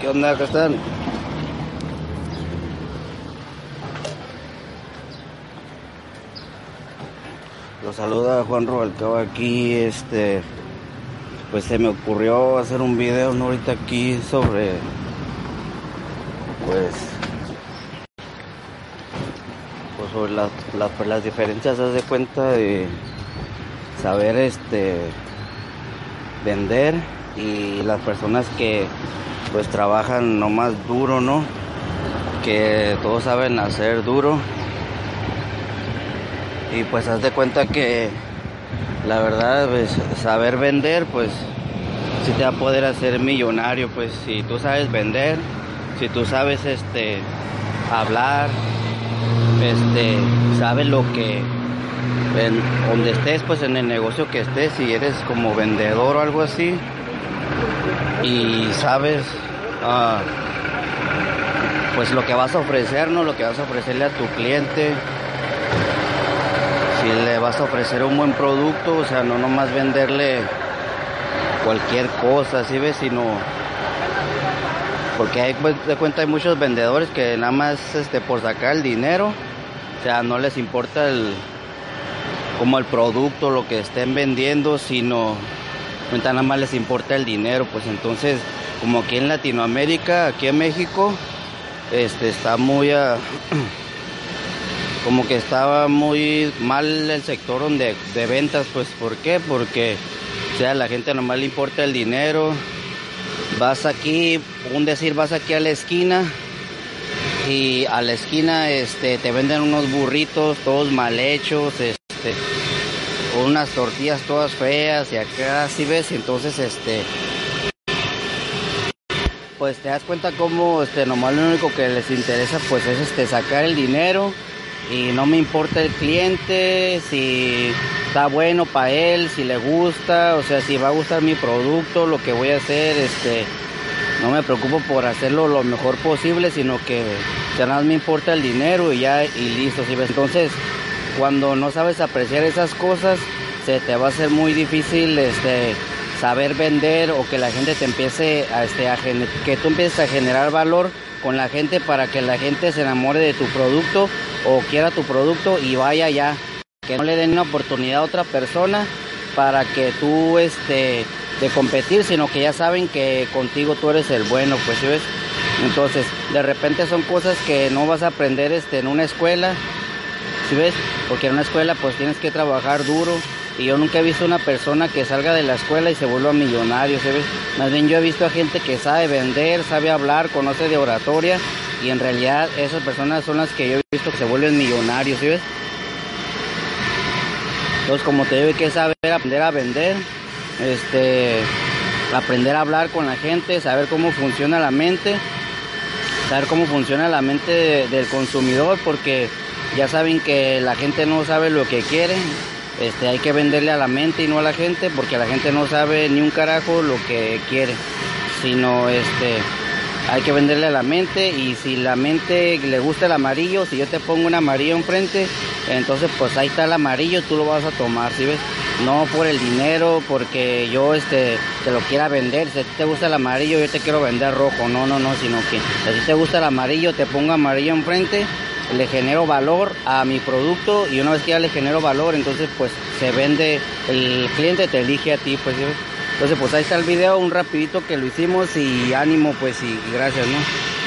¿Qué onda? ¿Qué están? Los saluda Juan Rubalcaba aquí, este, pues se me ocurrió hacer un video ¿no? ahorita aquí sobre, pues, pues sobre las, las, pues, las diferencias, haz de cuenta de saber, este, vender y las personas que pues trabajan nomás duro, ¿no? Que todos saben hacer duro. Y pues haz de cuenta que la verdad, pues saber vender, pues si te va a poder hacer millonario, pues si tú sabes vender, si tú sabes este hablar, este, sabes lo que en donde estés, pues en el negocio que estés, si eres como vendedor o algo así, y sabes ah, pues lo que vas a ofrecer, ¿no? Lo que vas a ofrecerle a tu cliente. Si le vas a ofrecer un buen producto, o sea, no nomás venderle cualquier cosa, ¿sí ves? Sino porque hay pues, de cuenta hay muchos vendedores que nada más este por sacar el dinero, o sea, no les importa el como el producto, lo que estén vendiendo, sino nada más les importa el dinero, pues entonces, como aquí en Latinoamérica, aquí en México, este está muy como que estaba muy mal el sector donde de ventas, pues ¿por qué? Porque sea, a la gente nomás le importa el dinero. Vas aquí, un decir, vas aquí a la esquina y a la esquina este te venden unos burritos todos mal hechos, este unas tortillas todas feas y acá si ves, entonces este pues te das cuenta como este nomás lo único que les interesa pues es este sacar el dinero y no me importa el cliente, si está bueno para él, si le gusta, o sea, si va a gustar mi producto, lo que voy a hacer, este no me preocupo por hacerlo lo mejor posible, sino que ya nada me importa el dinero y ya y listo. Entonces, cuando no sabes apreciar esas cosas, se te va a hacer muy difícil este saber vender o que la gente te empiece a, este, a que tú empieces a generar valor con la gente para que la gente se enamore de tu producto o quiera tu producto y vaya ya que no le den una oportunidad a otra persona para que tú este de competir sino que ya saben que contigo tú eres el bueno pues ves entonces de repente son cosas que no vas a aprender este en una escuela ¿sí ves? Porque en una escuela pues tienes que trabajar duro y yo nunca he visto una persona que salga de la escuela y se vuelva millonario, ¿sabes? Más bien yo he visto a gente que sabe vender, sabe hablar, conoce de oratoria y en realidad esas personas son las que yo he visto que se vuelven millonarios, ¿sabes? Entonces como te hay que saber aprender a vender, este, aprender a hablar con la gente, saber cómo funciona la mente, saber cómo funciona la mente del consumidor porque ya saben que la gente no sabe lo que quiere. Este, hay que venderle a la mente y no a la gente porque la gente no sabe ni un carajo lo que quiere, sino este, hay que venderle a la mente y si la mente le gusta el amarillo, si yo te pongo un amarillo enfrente, entonces pues ahí está el amarillo, tú lo vas a tomar, ¿sí ves? No por el dinero, porque yo este te lo quiera vender, si a ti te gusta el amarillo, yo te quiero vender rojo, no, no, no, sino que si te gusta el amarillo, te pongo amarillo enfrente le genero valor a mi producto y una vez que ya le genero valor, entonces pues se vende, el cliente te elige a ti, pues entonces pues ahí está el video, un rapidito que lo hicimos y ánimo pues y gracias, ¿no?